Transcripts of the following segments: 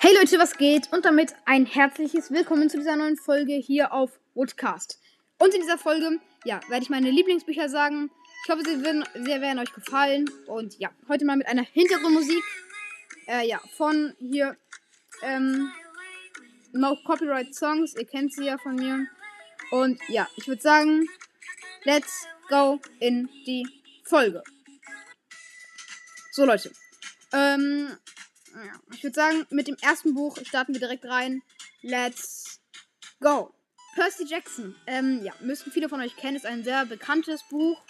Hey Leute, was geht? Und damit ein herzliches Willkommen zu dieser neuen Folge hier auf Woodcast. Und in dieser Folge, ja, werde ich meine Lieblingsbücher sagen. Ich hoffe, sie werden, sehr werden euch gefallen. Und ja, heute mal mit einer Hintergrundmusik. Äh, ja, von hier, ähm, No Copyright Songs. Ihr kennt sie ja von mir. Und ja, ich würde sagen, let's go in die Folge. So Leute, ähm, ja, ich würde sagen, mit dem ersten Buch starten wir direkt rein. Let's go. Percy Jackson. Ähm, ja, müssten viele von euch kennen. Ist ein sehr bekanntes Buch.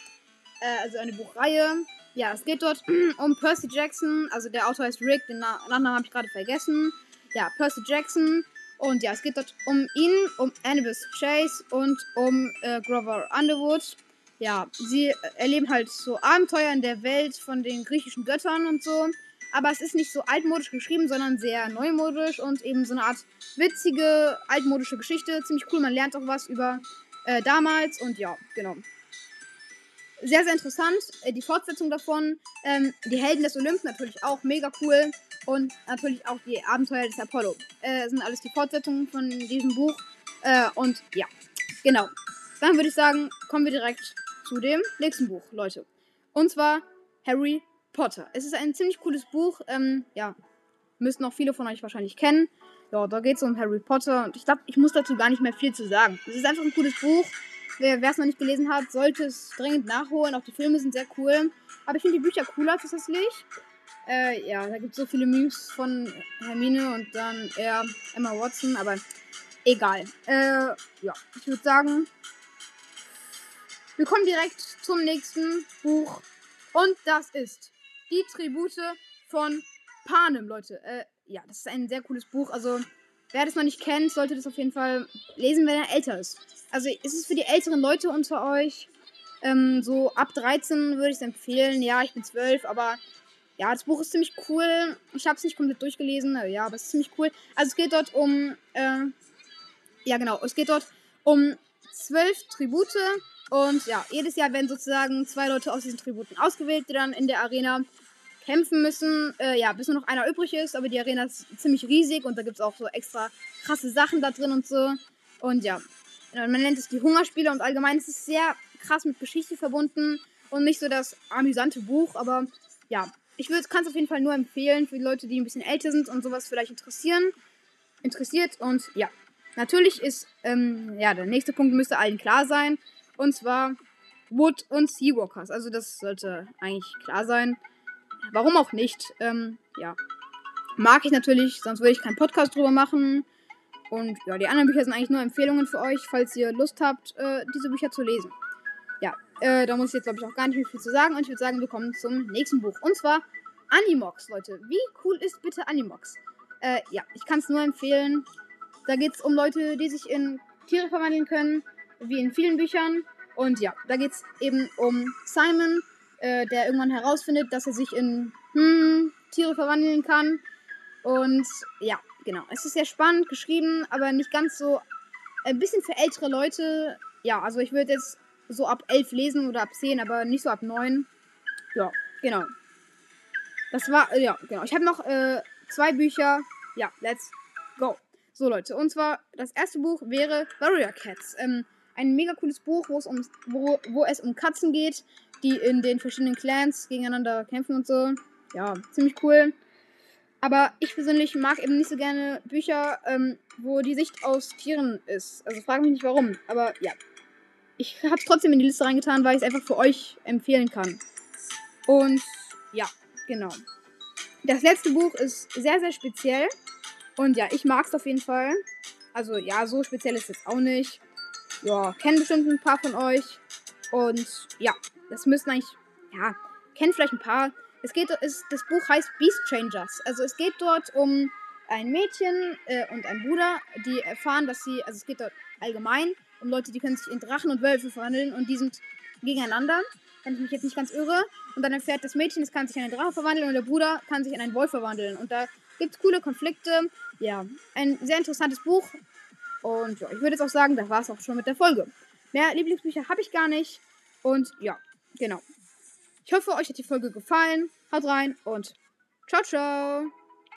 Äh, also eine Buchreihe. Ja, es geht dort um Percy Jackson. Also der Autor heißt Rick. Den Namen habe ich gerade vergessen. Ja, Percy Jackson. Und ja, es geht dort um ihn, um Annabeth Chase und um äh, Grover Underwood. Ja, sie erleben halt so Abenteuer in der Welt von den griechischen Göttern und so. Aber es ist nicht so altmodisch geschrieben, sondern sehr neumodisch und eben so eine Art witzige, altmodische Geschichte. Ziemlich cool, man lernt auch was über äh, damals und ja, genau. Sehr, sehr interessant. Äh, die Fortsetzung davon. Ähm, die Helden des Olymp natürlich auch mega cool. Und natürlich auch die Abenteuer des Apollo. Äh, sind alles die Fortsetzungen von diesem Buch. Äh, und ja, genau. Dann würde ich sagen, kommen wir direkt zu dem nächsten Buch, Leute. Und zwar Harry Potter. Es ist ein ziemlich cooles Buch. Ähm, ja, müssten auch viele von euch wahrscheinlich kennen. Ja, da geht es um Harry Potter. Und ich glaube, ich muss dazu gar nicht mehr viel zu sagen. Es ist einfach ein cooles Buch. Wer es noch nicht gelesen hat, sollte es dringend nachholen. Auch die Filme sind sehr cool. Aber ich finde die Bücher cooler zusätzlich. Äh, ja, da gibt es so viele Memes von Hermine und dann eher Emma Watson. Aber egal. Äh, ja, ich würde sagen, wir kommen direkt zum nächsten Buch. Und das ist die Tribute von Panem, Leute. Äh, ja, das ist ein sehr cooles Buch. Also, wer das noch nicht kennt, sollte das auf jeden Fall lesen, wenn er älter ist. Also, ist es für die älteren Leute unter euch. Ähm, so ab 13 würde ich es empfehlen. Ja, ich bin 12, aber ja, das Buch ist ziemlich cool. Ich habe es nicht komplett durchgelesen, ja, aber es ist ziemlich cool. Also, es geht dort um. Äh, ja, genau. Es geht dort um zwölf Tribute. Und ja, jedes Jahr werden sozusagen zwei Leute aus diesen Tributen ausgewählt, die dann in der Arena kämpfen müssen. Äh, ja, bis nur noch einer übrig ist, aber die Arena ist ziemlich riesig und da gibt es auch so extra krasse Sachen da drin und so. Und ja, man nennt es die Hungerspiele und allgemein ist es sehr krass mit Geschichte verbunden und nicht so das amüsante Buch, aber ja, ich kann es auf jeden Fall nur empfehlen für die Leute, die ein bisschen älter sind und sowas vielleicht interessieren, interessiert und ja, natürlich ist, ähm, ja, der nächste Punkt müsste allen klar sein und zwar Wood und Seawalkers, also das sollte eigentlich klar sein. Warum auch nicht? Ähm, ja. Mag ich natürlich, sonst würde ich keinen Podcast drüber machen. Und ja, die anderen Bücher sind eigentlich nur Empfehlungen für euch, falls ihr Lust habt, äh, diese Bücher zu lesen. Ja, äh, da muss ich jetzt, glaube ich, auch gar nicht mehr viel zu sagen. Und ich würde sagen, wir kommen zum nächsten Buch. Und zwar Animox, Leute. Wie cool ist bitte Animox? Äh, ja, ich kann es nur empfehlen. Da geht es um Leute, die sich in Tiere verwandeln können, wie in vielen Büchern. Und ja, da geht es eben um Simon, äh, der irgendwann herausfindet, dass er sich in hm, Tiere verwandeln kann. Und ja, genau. Es ist sehr spannend geschrieben, aber nicht ganz so. Ein bisschen für ältere Leute. Ja, also ich würde jetzt so ab 11 lesen oder ab 10, aber nicht so ab 9. Ja, genau. Das war, äh, ja, genau. Ich habe noch äh, zwei Bücher. Ja, let's go. So, Leute. Und zwar, das erste Buch wäre Warrior Cats. Ähm, ein mega cooles Buch, wo es um, wo, wo es um Katzen geht, die in den verschiedenen Clans gegeneinander kämpfen und so. Ja, ziemlich cool. Aber ich persönlich mag eben nicht so gerne Bücher, ähm, wo die Sicht aus Tieren ist. Also frage mich nicht warum. Aber ja. Ich habe es trotzdem in die Liste reingetan, weil ich es einfach für euch empfehlen kann. Und ja, genau. Das letzte Buch ist sehr, sehr speziell. Und ja, ich mag es auf jeden Fall. Also ja, so speziell ist es auch nicht. Ja, kennen bestimmt ein paar von euch. Und ja, das müssen eigentlich, ja, kennen vielleicht ein paar. Es geht, es, das Buch heißt Beast Changers. Also es geht dort um ein Mädchen äh, und ein Bruder, die erfahren, dass sie, also es geht dort allgemein um Leute, die können sich in Drachen und Wölfe verwandeln und die sind gegeneinander, wenn ich mich jetzt nicht ganz irre. Und dann erfährt das Mädchen, es kann sich in einen Drachen verwandeln und der Bruder kann sich in einen Wolf verwandeln. Und da gibt es coole Konflikte. Ja, ein sehr interessantes Buch. Und ja, ich würde jetzt auch sagen, das war es auch schon mit der Folge. Mehr Lieblingsbücher habe ich gar nicht. Und ja, genau. Ich hoffe, euch hat die Folge gefallen. Haut rein und ciao, ciao.